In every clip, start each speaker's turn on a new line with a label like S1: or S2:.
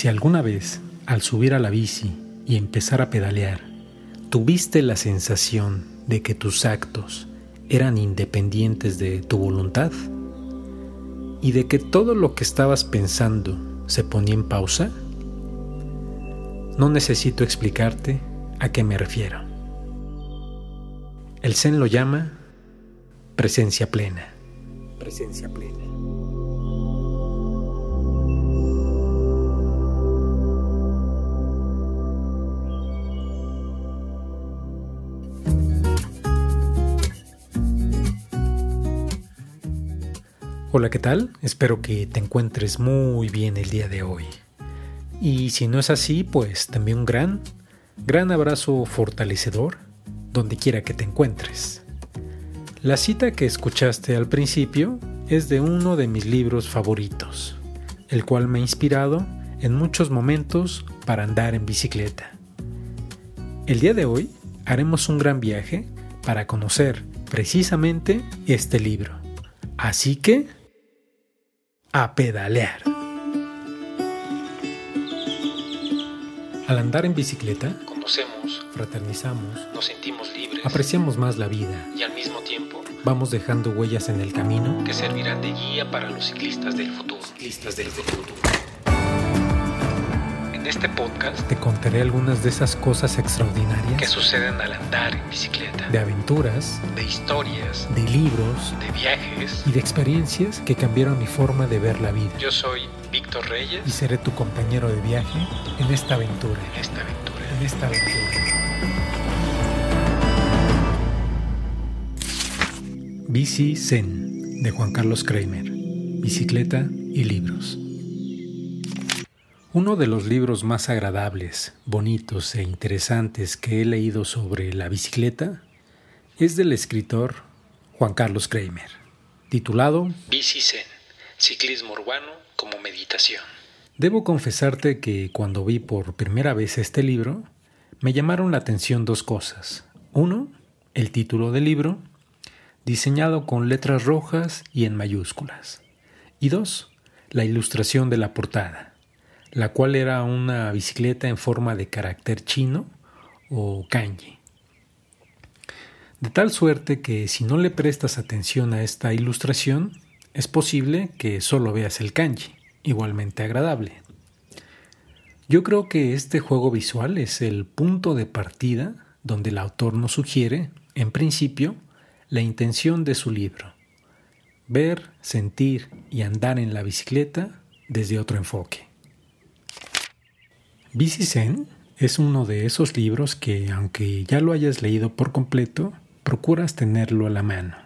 S1: Si alguna vez, al subir a la bici y empezar a pedalear, tuviste la sensación de que tus actos eran independientes de tu voluntad y de que todo lo que estabas pensando se ponía en pausa, no necesito explicarte a qué me refiero. El Zen lo llama presencia plena. Presencia plena. Hola, ¿qué tal? Espero que te encuentres muy bien el día de hoy. Y si no es así, pues también un gran, gran abrazo fortalecedor donde quiera que te encuentres. La cita que escuchaste al principio es de uno de mis libros favoritos, el cual me ha inspirado en muchos momentos para andar en bicicleta. El día de hoy haremos un gran viaje para conocer precisamente este libro. Así que a pedalear. Al andar en bicicleta, conocemos, fraternizamos, nos sentimos libres, apreciamos más la vida. Y al mismo tiempo vamos dejando huellas en el camino. que servirán de guía para los ciclistas del futuro. Ciclistas del futuro este podcast te contaré algunas de esas cosas extraordinarias que suceden al andar en bicicleta. De aventuras, de historias, de libros, de viajes y de experiencias que cambiaron mi forma de ver la vida. Yo soy Víctor Reyes y seré tu compañero de viaje en esta aventura. En esta aventura. En esta aventura. Bici Zen de Juan Carlos Kramer. Bicicleta y libros. Uno de los libros más agradables, bonitos e interesantes que he leído sobre la bicicleta es del escritor Juan Carlos Kramer, titulado Bici Zen, ciclismo urbano como meditación. Debo confesarte que cuando vi por primera vez este libro, me llamaron la atención dos cosas. Uno, el título del libro, diseñado con letras rojas y en mayúsculas. Y dos, la ilustración de la portada la cual era una bicicleta en forma de carácter chino o kanji. De tal suerte que si no le prestas atención a esta ilustración, es posible que solo veas el kanji, igualmente agradable. Yo creo que este juego visual es el punto de partida donde el autor nos sugiere, en principio, la intención de su libro. Ver, sentir y andar en la bicicleta desde otro enfoque. Zen es uno de esos libros que, aunque ya lo hayas leído por completo, procuras tenerlo a la mano.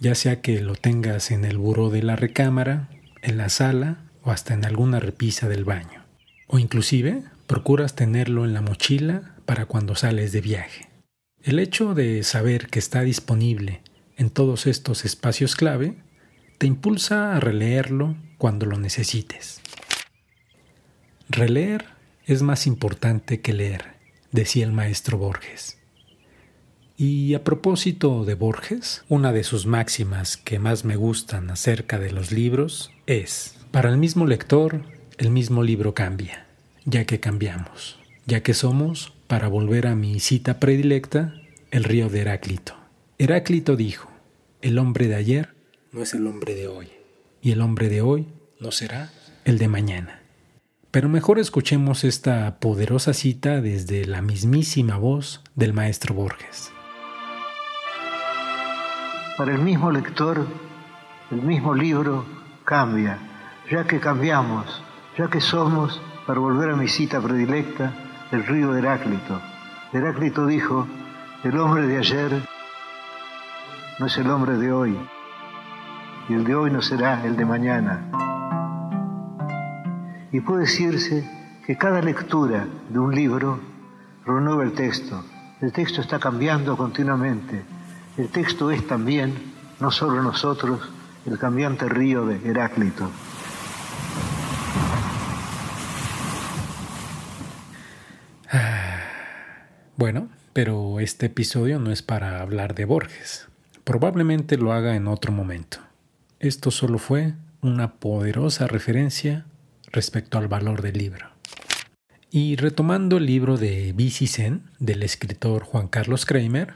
S1: Ya sea que lo tengas en el buró de la recámara, en la sala o hasta en alguna repisa del baño. O inclusive procuras tenerlo en la mochila para cuando sales de viaje. El hecho de saber que está disponible en todos estos espacios clave te impulsa a releerlo cuando lo necesites. Releer es más importante que leer, decía el maestro Borges. Y a propósito de Borges, una de sus máximas que más me gustan acerca de los libros es, para el mismo lector, el mismo libro cambia, ya que cambiamos, ya que somos, para volver a mi cita predilecta, el río de Heráclito. Heráclito dijo, el hombre de ayer no es el hombre de hoy, y el hombre de hoy no será el de mañana. Pero mejor escuchemos esta poderosa cita desde la mismísima voz del maestro Borges.
S2: Para el mismo lector, el mismo libro cambia, ya que cambiamos, ya que somos, para volver a mi cita predilecta, el río Heráclito. Heráclito dijo, el hombre de ayer no es el hombre de hoy, y el de hoy no será el de mañana y puede decirse que cada lectura de un libro renueva el texto. El texto está cambiando continuamente. El texto es también, no solo nosotros, el cambiante río de Heráclito.
S1: Bueno, pero este episodio no es para hablar de Borges. Probablemente lo haga en otro momento. Esto solo fue una poderosa referencia respecto al valor del libro. Y retomando el libro de Bici Zen del escritor Juan Carlos Kramer,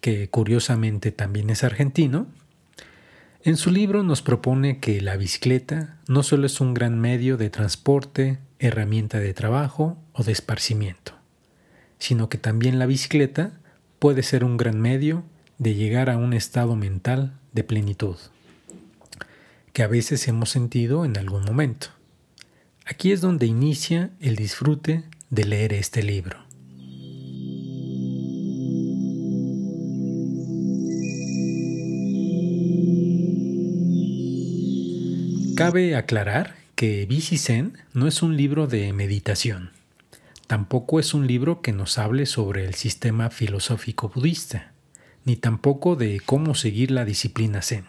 S1: que curiosamente también es argentino, en su libro nos propone que la bicicleta no solo es un gran medio de transporte, herramienta de trabajo o de esparcimiento, sino que también la bicicleta puede ser un gran medio de llegar a un estado mental de plenitud, que a veces hemos sentido en algún momento. Aquí es donde inicia el disfrute de leer este libro. Cabe aclarar que Bici Zen no es un libro de meditación. Tampoco es un libro que nos hable sobre el sistema filosófico budista, ni tampoco de cómo seguir la disciplina Zen.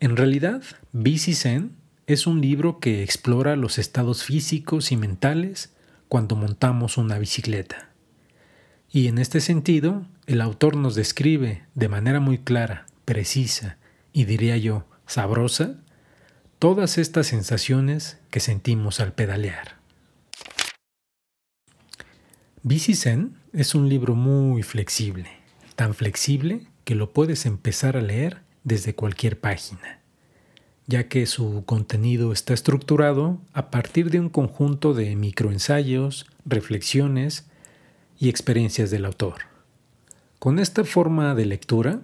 S1: En realidad, Bici Zen es un libro que explora los estados físicos y mentales cuando montamos una bicicleta. Y en este sentido, el autor nos describe de manera muy clara, precisa y diría yo, sabrosa, todas estas sensaciones que sentimos al pedalear. Bici Zen es un libro muy flexible, tan flexible que lo puedes empezar a leer desde cualquier página, ya que su contenido está estructurado a partir de un conjunto de microensayos, reflexiones y experiencias del autor. Con esta forma de lectura,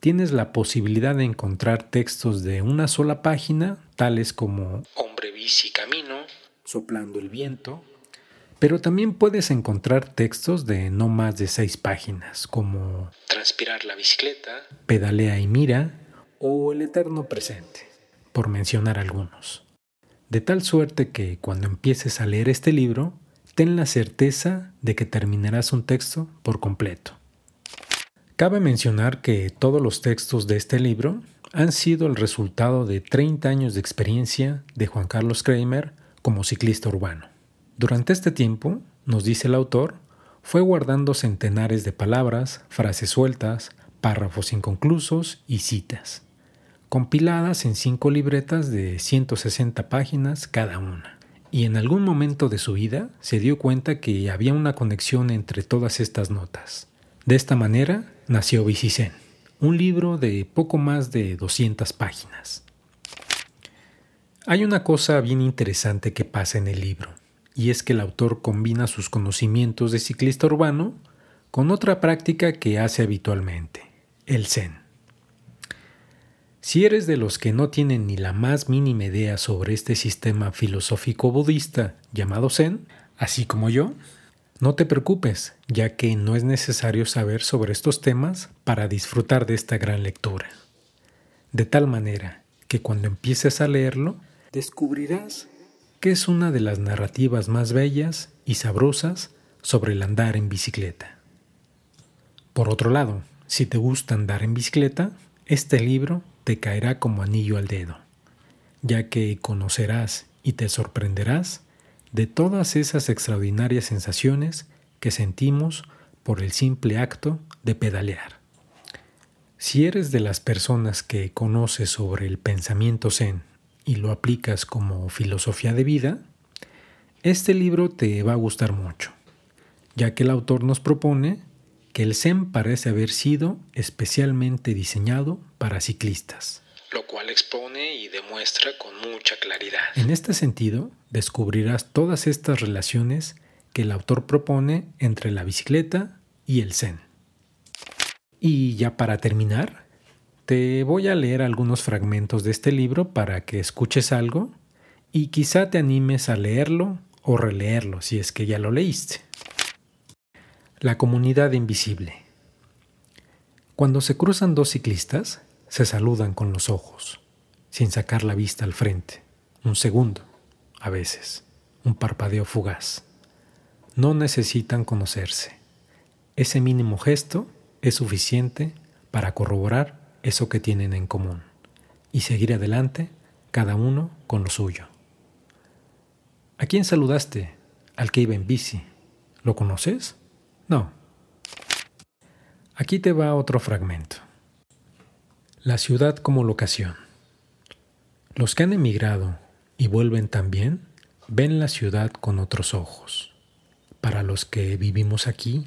S1: tienes la posibilidad de encontrar textos de una sola página, tales como Hombre, bici, camino, Soplando el viento, pero también puedes encontrar textos de no más de seis páginas, como Transpirar la bicicleta, Pedalea y mira, o El eterno presente, por mencionar algunos. De tal suerte que cuando empieces a leer este libro, ten la certeza de que terminarás un texto por completo. Cabe mencionar que todos los textos de este libro han sido el resultado de 30 años de experiencia de Juan Carlos Kramer como ciclista urbano. Durante este tiempo, nos dice el autor, fue guardando centenares de palabras, frases sueltas, párrafos inconclusos y citas, compiladas en cinco libretas de 160 páginas cada una. Y en algún momento de su vida se dio cuenta que había una conexión entre todas estas notas. De esta manera nació Bicicen, un libro de poco más de 200 páginas. Hay una cosa bien interesante que pasa en el libro, y es que el autor combina sus conocimientos de ciclista urbano con otra práctica que hace habitualmente, el Zen. Si eres de los que no tienen ni la más mínima idea sobre este sistema filosófico budista llamado Zen, así como yo, no te preocupes, ya que no es necesario saber sobre estos temas para disfrutar de esta gran lectura. De tal manera que cuando empieces a leerlo, descubrirás que es una de las narrativas más bellas y sabrosas sobre el andar en bicicleta. Por otro lado, si te gusta andar en bicicleta, este libro te caerá como anillo al dedo, ya que conocerás y te sorprenderás de todas esas extraordinarias sensaciones que sentimos por el simple acto de pedalear. Si eres de las personas que conoces sobre el pensamiento zen y lo aplicas como filosofía de vida, este libro te va a gustar mucho, ya que el autor nos propone que el zen parece haber sido especialmente diseñado para ciclistas
S3: lo cual expone y demuestra con mucha claridad.
S1: En este sentido, descubrirás todas estas relaciones que el autor propone entre la bicicleta y el zen. Y ya para terminar, te voy a leer algunos fragmentos de este libro para que escuches algo y quizá te animes a leerlo o releerlo si es que ya lo leíste. La comunidad invisible. Cuando se cruzan dos ciclistas, se saludan con los ojos, sin sacar la vista al frente, un segundo, a veces, un parpadeo fugaz. No necesitan conocerse. Ese mínimo gesto es suficiente para corroborar eso que tienen en común y seguir adelante cada uno con lo suyo. ¿A quién saludaste? Al que iba en bici. ¿Lo conoces? No. Aquí te va otro fragmento. La ciudad como locación. Los que han emigrado y vuelven también, ven la ciudad con otros ojos. Para los que vivimos aquí,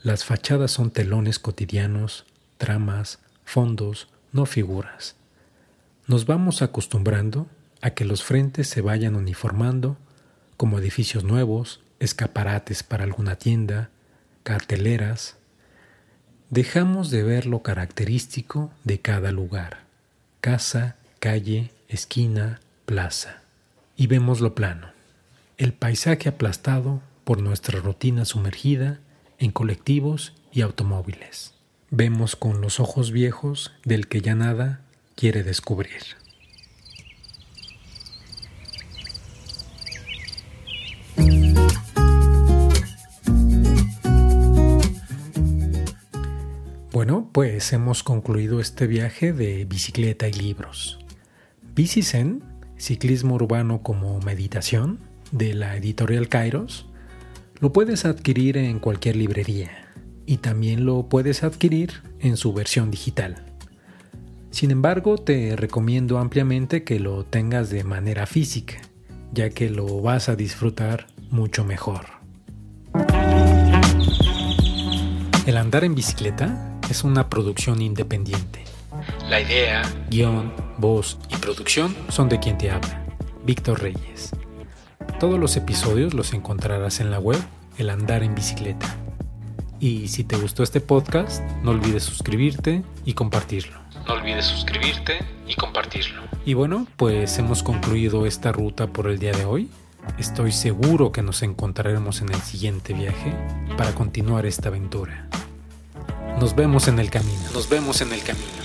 S1: las fachadas son telones cotidianos, tramas, fondos, no figuras. Nos vamos acostumbrando a que los frentes se vayan uniformando como edificios nuevos, escaparates para alguna tienda, carteleras. Dejamos de ver lo característico de cada lugar, casa, calle, esquina, plaza, y vemos lo plano, el paisaje aplastado por nuestra rutina sumergida en colectivos y automóviles. Vemos con los ojos viejos del que ya nada quiere descubrir. Pues hemos concluido este viaje de bicicleta y libros. Bicicen, ciclismo urbano como meditación, de la editorial Kairos, lo puedes adquirir en cualquier librería y también lo puedes adquirir en su versión digital. Sin embargo, te recomiendo ampliamente que lo tengas de manera física, ya que lo vas a disfrutar mucho mejor. El andar en bicicleta es una producción independiente. La idea, guion, voz y producción son de quien te habla, Víctor Reyes. Todos los episodios los encontrarás en la web El Andar en Bicicleta. Y si te gustó este podcast, no olvides suscribirte y compartirlo.
S3: No olvides suscribirte y compartirlo.
S1: Y bueno, pues hemos concluido esta ruta por el día de hoy. Estoy seguro que nos encontraremos en el siguiente viaje para continuar esta aventura. Nos vemos en el camino.
S3: Nos vemos en el camino.